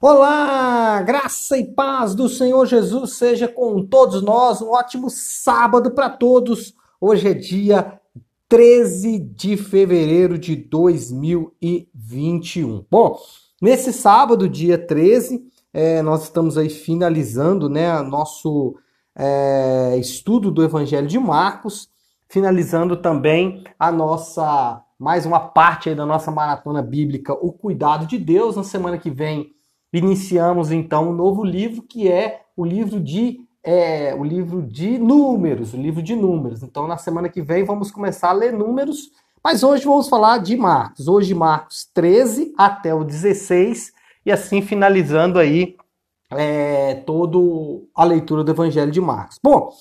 Olá, graça e paz do Senhor Jesus seja com todos nós. Um ótimo sábado para todos. Hoje é dia 13 de fevereiro de 2021. Bom, nesse sábado, dia 13, é, nós estamos aí finalizando né, nosso é, estudo do Evangelho de Marcos, finalizando também a nossa, mais uma parte da nossa maratona bíblica, O Cuidado de Deus. Na semana que vem iniciamos então um novo livro que é o livro de é, o livro de números, o livro de números. Então na semana que vem vamos começar a ler números, mas hoje vamos falar de Marcos. Hoje Marcos 13 até o 16 e assim finalizando aí é, todo a leitura do Evangelho de Marcos. Bom,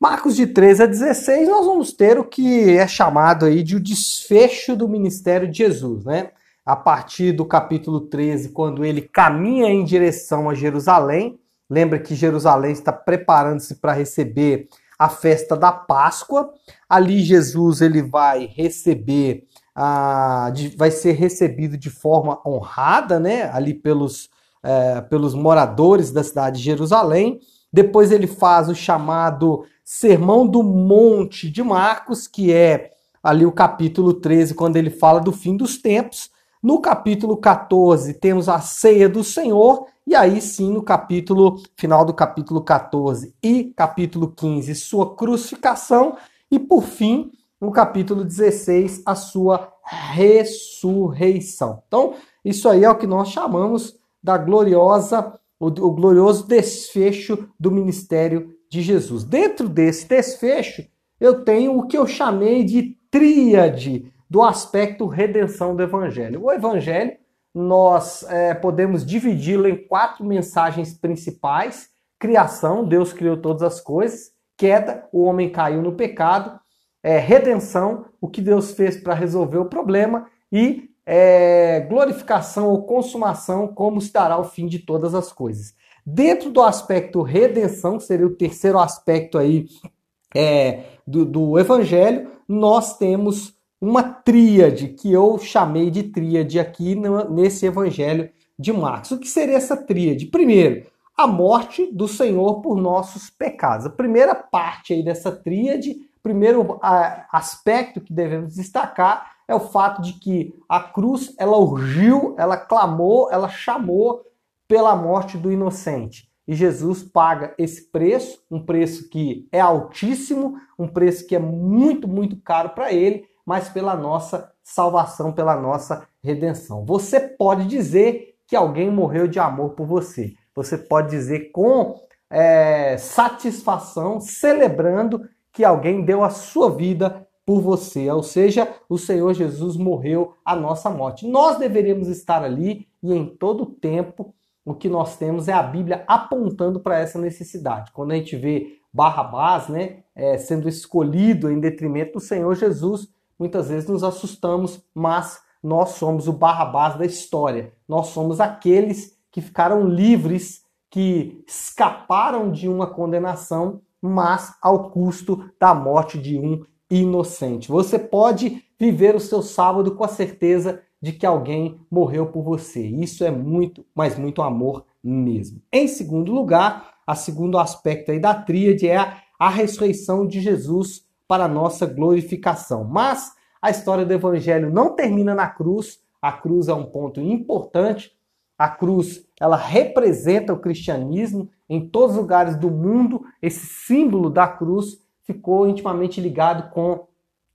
Marcos de 13 a 16 nós vamos ter o que é chamado aí de o desfecho do ministério de Jesus, né? A partir do capítulo 13, quando ele caminha em direção a Jerusalém. Lembra que Jerusalém está preparando-se para receber a festa da Páscoa. Ali Jesus ele vai receber, ah, vai ser recebido de forma honrada, né? Ali pelos, é, pelos moradores da cidade de Jerusalém. Depois ele faz o chamado Sermão do Monte de Marcos, que é ali o capítulo 13, quando ele fala do fim dos tempos. No capítulo 14 temos a ceia do Senhor, e aí sim no capítulo final do capítulo 14 e capítulo 15, sua crucificação, e por fim, no capítulo 16, a sua ressurreição. Então, isso aí é o que nós chamamos da gloriosa o, o glorioso desfecho do ministério de Jesus. Dentro desse desfecho, eu tenho o que eu chamei de tríade do aspecto redenção do Evangelho. O Evangelho, nós é, podemos dividi-lo em quatro mensagens principais: criação, Deus criou todas as coisas, queda, o homem caiu no pecado, é, redenção, o que Deus fez para resolver o problema, e é, glorificação ou consumação, como se dará o fim de todas as coisas. Dentro do aspecto redenção, que seria o terceiro aspecto aí é, do, do Evangelho, nós temos uma tríade que eu chamei de tríade aqui no, nesse evangelho de Marcos. O que seria essa tríade? Primeiro, a morte do Senhor por nossos pecados. A primeira parte aí dessa tríade, primeiro aspecto que devemos destacar é o fato de que a cruz ela urgiu, ela clamou, ela chamou pela morte do inocente. E Jesus paga esse preço, um preço que é altíssimo, um preço que é muito, muito caro para ele, mas pela nossa salvação, pela nossa redenção. Você pode dizer que alguém morreu de amor por você. Você pode dizer com é, satisfação, celebrando que alguém deu a sua vida por você. Ou seja, o Senhor Jesus morreu a nossa morte. Nós deveríamos estar ali e em todo tempo o que nós temos é a Bíblia apontando para essa necessidade. Quando a gente vê Barrabás né, é, sendo escolhido em detrimento do Senhor Jesus, muitas vezes nos assustamos, mas nós somos o Barrabás da história. Nós somos aqueles que ficaram livres, que escaparam de uma condenação, mas ao custo da morte de um inocente. Você pode viver o seu sábado com a certeza de que alguém morreu por você. Isso é muito, mas muito amor mesmo. Em segundo lugar, a segundo aspecto aí da tríade é a, a ressurreição de Jesus para a nossa glorificação. Mas a história do evangelho não termina na cruz. A cruz é um ponto importante. A cruz, ela representa o cristianismo em todos os lugares do mundo. Esse símbolo da cruz ficou intimamente ligado com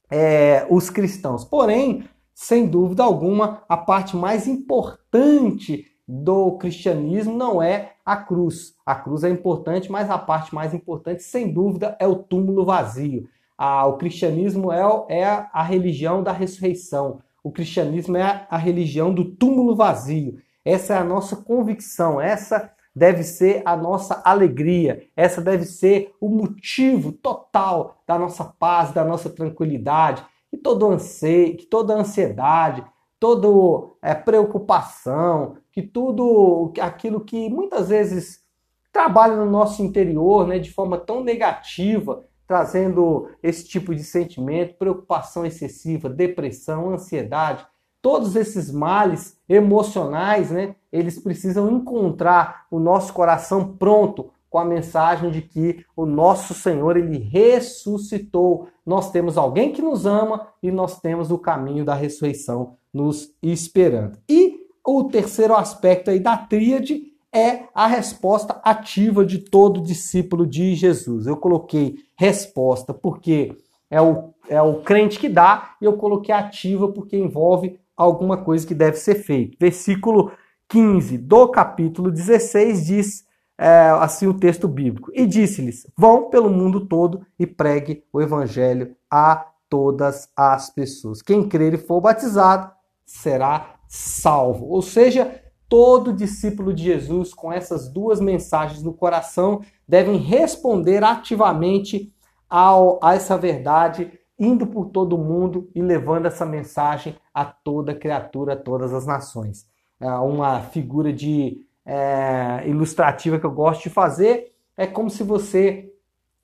é, os cristãos. Porém, sem dúvida alguma, a parte mais importante do cristianismo não é a cruz. A cruz é importante, mas a parte mais importante, sem dúvida, é o túmulo vazio. Ah, o cristianismo é, é a religião da ressurreição. O cristianismo é a religião do túmulo vazio. Essa é a nossa convicção, essa deve ser a nossa alegria, essa deve ser o motivo total da nossa paz, da nossa tranquilidade, e todo anseio, que toda ansiedade, toda é, preocupação, que tudo aquilo que muitas vezes trabalha no nosso interior né, de forma tão negativa, trazendo esse tipo de sentimento, preocupação excessiva, depressão, ansiedade, todos esses males emocionais, né, eles precisam encontrar o nosso coração pronto com a mensagem de que o nosso Senhor ele ressuscitou. Nós temos alguém que nos ama e nós temos o caminho da ressurreição nos esperando. E o terceiro aspecto aí da tríade é a resposta ativa de todo discípulo de Jesus. Eu coloquei resposta porque é o, é o crente que dá, e eu coloquei ativa porque envolve alguma coisa que deve ser feita. Versículo 15 do capítulo 16 diz é, assim o texto bíblico: E disse-lhes: Vão pelo mundo todo e pregue o evangelho a todas as pessoas. Quem crer e for batizado será salvo. Ou seja, todo discípulo de Jesus, com essas duas mensagens no coração, devem responder ativamente ao, a essa verdade, indo por todo mundo e levando essa mensagem a toda criatura, a todas as nações. É uma figura de é, ilustrativa que eu gosto de fazer é como se você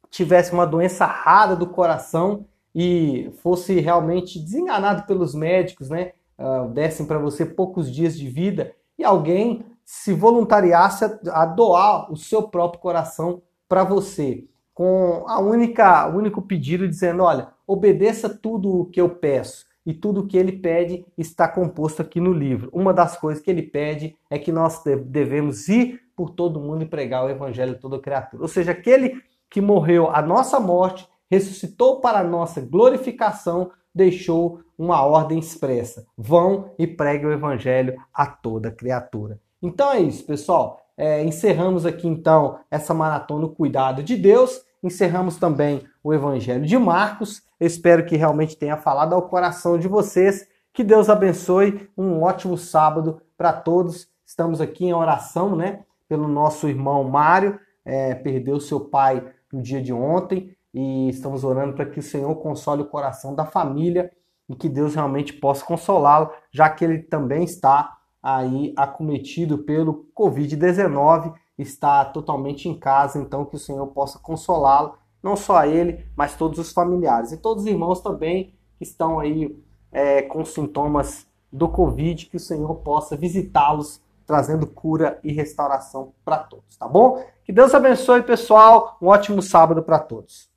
tivesse uma doença rara do coração e fosse realmente desenganado pelos médicos, né? Uh, dessem para você poucos dias de vida e alguém se voluntariasse a, doar o seu próprio coração para você, com a única, o único pedido dizendo, olha, obedeça tudo o que eu peço e tudo o que ele pede está composto aqui no livro. Uma das coisas que ele pede é que nós devemos ir por todo mundo e pregar o evangelho a toda criatura. Ou seja, aquele que morreu a nossa morte, ressuscitou para nossa glorificação, deixou uma ordem expressa: vão e preguem o evangelho a toda criatura. Então é isso, pessoal. É, encerramos aqui então essa maratona o Cuidado de Deus. Encerramos também o Evangelho de Marcos. espero que realmente tenha falado ao coração de vocês. Que Deus abençoe. Um ótimo sábado para todos. Estamos aqui em oração, né? Pelo nosso irmão Mário, é, perdeu seu pai no dia de ontem e estamos orando para que o Senhor console o coração da família e que Deus realmente possa consolá-lo, já que ele também está aí acometido pelo Covid-19, está totalmente em casa, então que o Senhor possa consolá-lo, não só ele, mas todos os familiares e todos os irmãos também que estão aí é, com sintomas do Covid, que o Senhor possa visitá-los, trazendo cura e restauração para todos, tá bom? Que Deus abençoe, pessoal. Um ótimo sábado para todos.